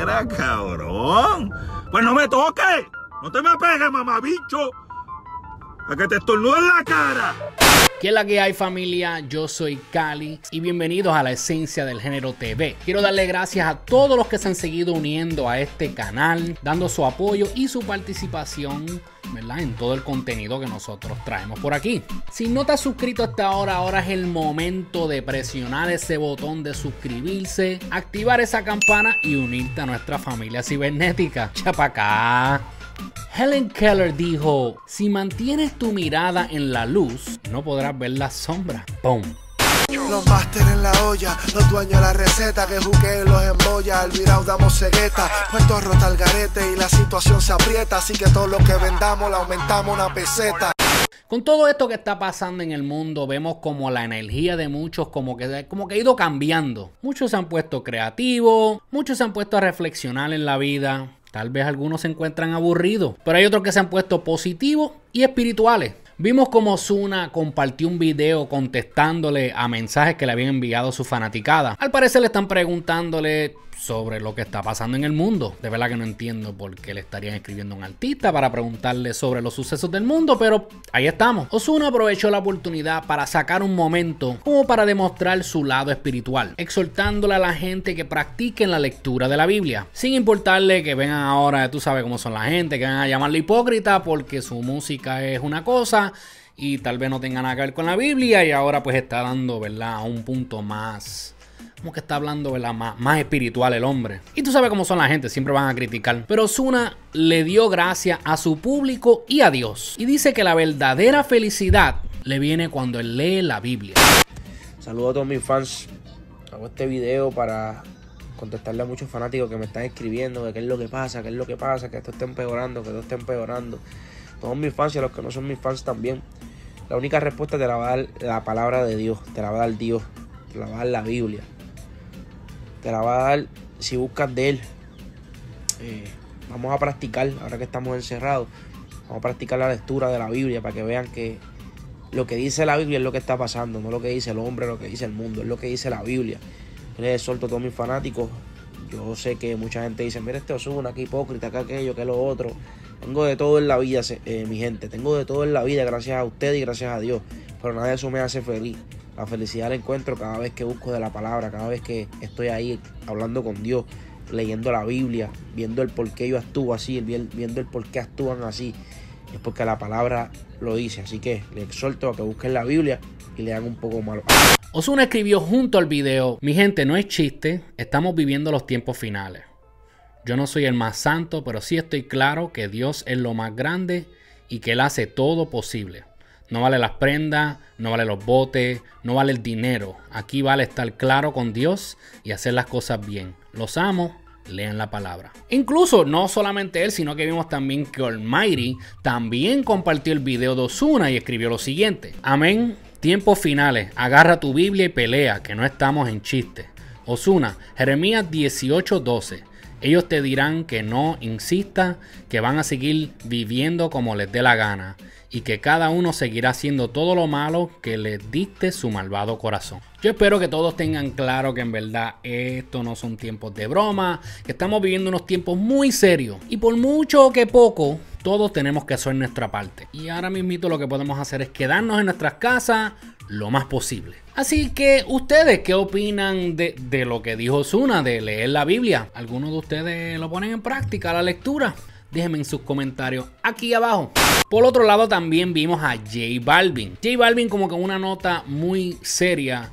Mira, cabrón. Pues no me toques. No te me pegues, mamabicho. A que te estornudo en la cara. ¿Qué es la que hay familia? Yo soy Cali y bienvenidos a la esencia del género TV. Quiero darle gracias a todos los que se han seguido uniendo a este canal, dando su apoyo y su participación ¿verdad? en todo el contenido que nosotros traemos por aquí. Si no te has suscrito hasta ahora, ahora es el momento de presionar ese botón de suscribirse, activar esa campana y unirte a nuestra familia cibernética. Chapacá. Helen Keller dijo, si mantienes tu mirada en la luz, no podrás ver la sombra. ¡Pum! Los máster en la olla, los dueños de la receta que juqueen los embolla, al virado damos cegueta, puesto rota el garete y la situación se aprieta, así que todo lo que vendamos le aumentamos una peseta. Con todo esto que está pasando en el mundo, vemos como la energía de muchos como que, como que ha ido cambiando. Muchos se han puesto creativos, muchos se han puesto a reflexionar en la vida, Tal vez algunos se encuentran aburridos, pero hay otros que se han puesto positivos y espirituales. Vimos como Zuna compartió un video contestándole a mensajes que le habían enviado su fanaticada. Al parecer le están preguntándole sobre lo que está pasando en el mundo. De verdad que no entiendo por qué le estarían escribiendo a un artista para preguntarle sobre los sucesos del mundo, pero ahí estamos. Osuna aprovechó la oportunidad para sacar un momento como para demostrar su lado espiritual, exhortándole a la gente que practiquen la lectura de la Biblia, sin importarle que vengan ahora, tú sabes cómo son la gente, que van a llamarle hipócrita porque su música es una cosa y tal vez no tenga nada que ver con la Biblia y ahora pues está dando, ¿verdad?, a un punto más como que está hablando ¿verdad? Más, más espiritual el hombre. Y tú sabes cómo son la gente, siempre van a criticar. Pero Osuna le dio gracias a su público y a Dios. Y dice que la verdadera felicidad le viene cuando él lee la Biblia. Saludos a todos mis fans. Hago este video para contestarle a muchos fanáticos que me están escribiendo de qué es lo que pasa, qué es lo que pasa, que esto está empeorando, que esto está empeorando. Todos mis fans y a los que no son mis fans también. La única respuesta te la va a dar la palabra de Dios, te la va a dar Dios, te la va a dar la Biblia te la va a dar si buscas de él. Eh, vamos a practicar, ahora que estamos encerrados, vamos a practicar la lectura de la Biblia para que vean que lo que dice la Biblia es lo que está pasando, no lo que dice el hombre, lo que dice el mundo, es lo que dice la Biblia. Yo les suelto a todos mis fanáticos. Yo sé que mucha gente dice, mira este Osuna, que hipócrita, que aquello, que lo otro. Tengo de todo en la vida, eh, mi gente. Tengo de todo en la vida, gracias a ustedes y gracias a Dios. Pero nada de eso me hace feliz. La felicidad la encuentro cada vez que busco de la palabra, cada vez que estoy ahí hablando con Dios, leyendo la Biblia, viendo el por qué yo actúo así, viendo el por qué actúan así. Es porque la palabra lo dice. Así que le exhorto a que busquen la Biblia y lean un poco malo. Osuna escribió junto al video, mi gente, no es chiste, estamos viviendo los tiempos finales. Yo no soy el más santo, pero sí estoy claro que Dios es lo más grande y que Él hace todo posible. No vale las prendas, no vale los botes, no vale el dinero. Aquí vale estar claro con Dios y hacer las cosas bien. Los amo, lean la palabra. Incluso no solamente él, sino que vimos también que Almighty también compartió el video de Osuna y escribió lo siguiente. Amén. Tiempos finales. Agarra tu Biblia y pelea, que no estamos en chiste. Osuna, Jeremías 18:12. Ellos te dirán que no insista, que van a seguir viviendo como les dé la gana y que cada uno seguirá haciendo todo lo malo que les dicte su malvado corazón. Yo espero que todos tengan claro que en verdad esto no son tiempos de broma, que estamos viviendo unos tiempos muy serios y por mucho que poco, todos tenemos que hacer nuestra parte. Y ahora mismo lo que podemos hacer es quedarnos en nuestras casas lo más posible. Así que ustedes, ¿qué opinan de, de lo que dijo Zuna de leer la Biblia? ¿Algunos de ustedes lo ponen en práctica la lectura? Déjenme en sus comentarios aquí abajo. Por otro lado también vimos a J Balvin. J Balvin como con una nota muy seria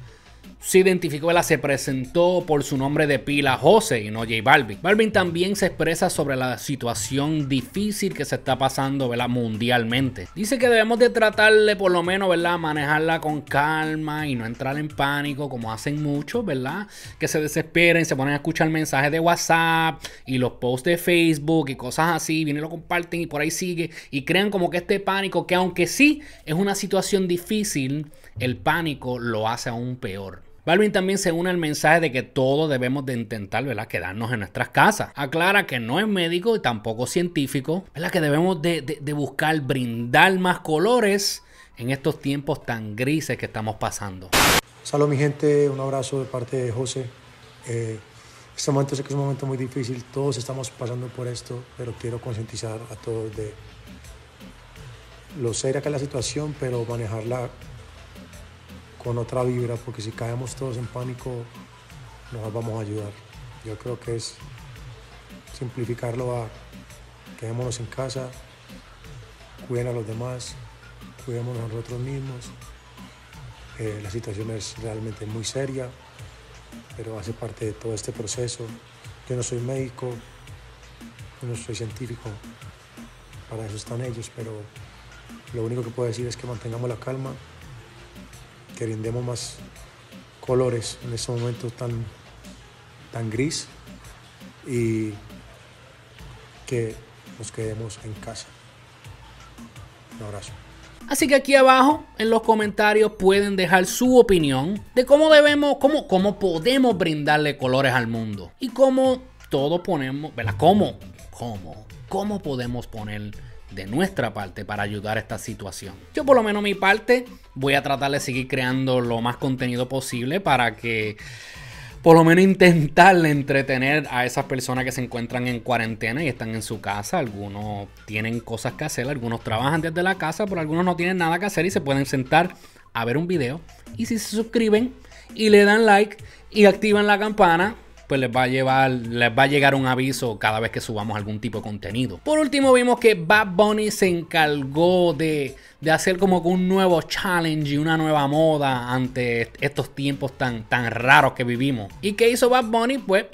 se identificó, se presentó por su nombre de pila José y no J Balvin. Balvin también se expresa sobre la situación difícil que se está pasando ¿verdad? mundialmente. Dice que debemos de tratarle por lo menos, ¿verdad? Manejarla con calma y no entrar en pánico como hacen muchos, ¿verdad? Que se desesperen, se ponen a escuchar mensajes de WhatsApp y los posts de Facebook y cosas así, vienen y lo comparten y por ahí sigue y crean como que este pánico, que aunque sí es una situación difícil, el pánico lo hace aún peor. Balvin también se une al mensaje de que todos debemos de intentar, ¿verdad? Quedarnos en nuestras casas. Aclara que no es médico y tampoco científico, ¿verdad? Que debemos de, buscar brindar más colores en estos tiempos tan grises que estamos pasando. Saludos mi gente, un abrazo de parte de José. Eh, Este momento sé que es un momento muy difícil, todos estamos pasando por esto, pero quiero concientizar a todos de lo seria que es la situación, pero manejarla con otra vibra, porque si caemos todos en pánico, no nos vamos a ayudar. Yo creo que es simplificarlo a quedémonos en casa, cuiden a los demás, cuidémonos a nosotros mismos. Eh, la situación es realmente muy seria, pero hace parte de todo este proceso. Yo no soy médico, yo no soy científico, para eso están ellos, pero lo único que puedo decir es que mantengamos la calma, que brindemos más colores en este momento tan, tan gris y que nos quedemos en casa. Un abrazo. Así que aquí abajo en los comentarios pueden dejar su opinión de cómo debemos, cómo, cómo podemos brindarle colores al mundo y cómo todos ponemos, ¿verdad? ¿Cómo? ¿Cómo? ¿Cómo podemos poner de nuestra parte para ayudar a esta situación? Yo por lo menos mi parte voy a tratar de seguir creando lo más contenido posible para que por lo menos intentar entretener a esas personas que se encuentran en cuarentena y están en su casa. Algunos tienen cosas que hacer, algunos trabajan desde la casa, pero algunos no tienen nada que hacer y se pueden sentar a ver un video. Y si se suscriben y le dan like y activan la campana, pues les va a llevar, les va a llegar un aviso cada vez que subamos algún tipo de contenido. Por último, vimos que Bad Bunny se encargó de, de hacer como un nuevo challenge y una nueva moda ante estos tiempos tan, tan raros que vivimos. ¿Y qué hizo Bad Bunny? Pues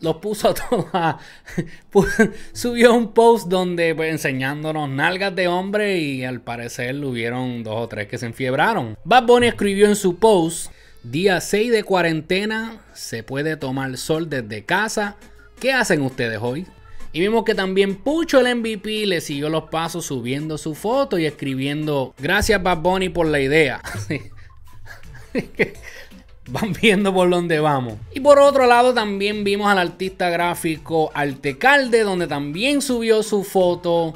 los puso a todos subió un post donde pues, enseñándonos nalgas de hombre y al parecer hubieron dos o tres que se enfiebraron. Bad Bunny escribió en su post Día 6 de cuarentena, se puede tomar sol desde casa. ¿Qué hacen ustedes hoy? Y vimos que también Pucho el MVP le siguió los pasos subiendo su foto y escribiendo gracias Bad Bunny por la idea. Van viendo por dónde vamos. Y por otro lado también vimos al artista gráfico Altecalde donde también subió su foto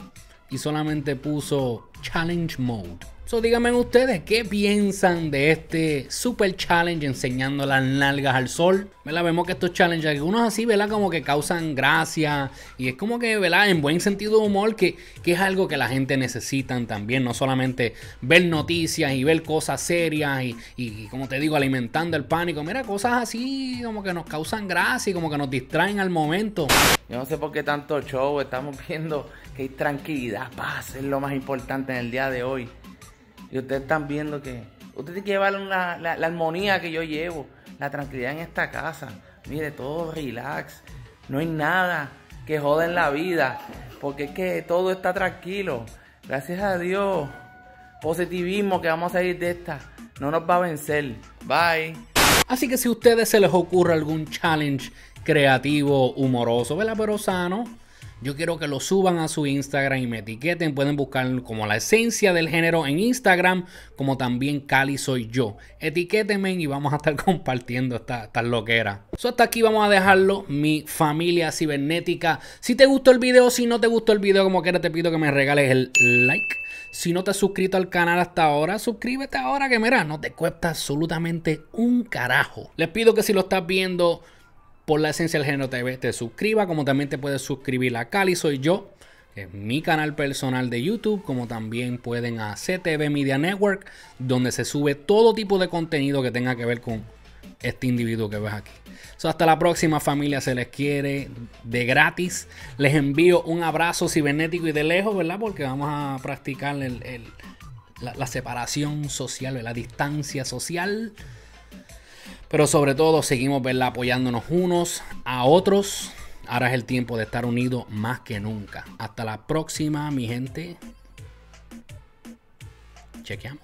y solamente puso Challenge Mode. So, díganme ustedes, ¿qué piensan de este super challenge enseñando las nalgas al sol? ¿Verdad? Vemos que estos challenges, algunos así, ¿verdad? Como que causan gracia y es como que, ¿verdad? En buen sentido de humor, que, que es algo que la gente necesita también, no solamente ver noticias y ver cosas serias y, y, como te digo, alimentando el pánico. Mira, cosas así como que nos causan gracia y como que nos distraen al momento. Yo no sé por qué tanto show, estamos viendo que hay tranquilidad, paz, es lo más importante en el día de hoy. Y ustedes están viendo que usted tiene que llevar la, la, armonía que yo llevo, la tranquilidad en esta casa. Mire, todo relax. No hay nada que joda en la vida. Porque es que todo está tranquilo. Gracias a Dios. Positivismo que vamos a ir de esta. No nos va a vencer. Bye. Así que si a ustedes se les ocurre algún challenge creativo, humoroso, ¿verdad? Pero sano yo quiero que lo suban a su Instagram y me etiqueten. Pueden buscar como la esencia del género en Instagram, como también Cali soy yo. Etiquétenme y vamos a estar compartiendo esta, esta loquera. So, hasta aquí vamos a dejarlo. Mi familia cibernética. Si te gustó el video, si no te gustó el video, como quiera, te pido que me regales el like. Si no te has suscrito al canal hasta ahora, suscríbete ahora que mira, no te cuesta absolutamente un carajo. Les pido que si lo estás viendo por la esencia del género TV te suscriba, como también te puedes suscribir a Cali Soy Yo, que es mi canal personal de YouTube, como también pueden a CTV Media Network, donde se sube todo tipo de contenido que tenga que ver con este individuo que ves aquí. hasta la próxima familia, se les quiere de gratis. Les envío un abrazo cibernético y de lejos, ¿verdad? Porque vamos a practicar la, la separación social, la distancia social. Pero sobre todo seguimos apoyándonos unos a otros. Ahora es el tiempo de estar unidos más que nunca. Hasta la próxima, mi gente. Chequeamos.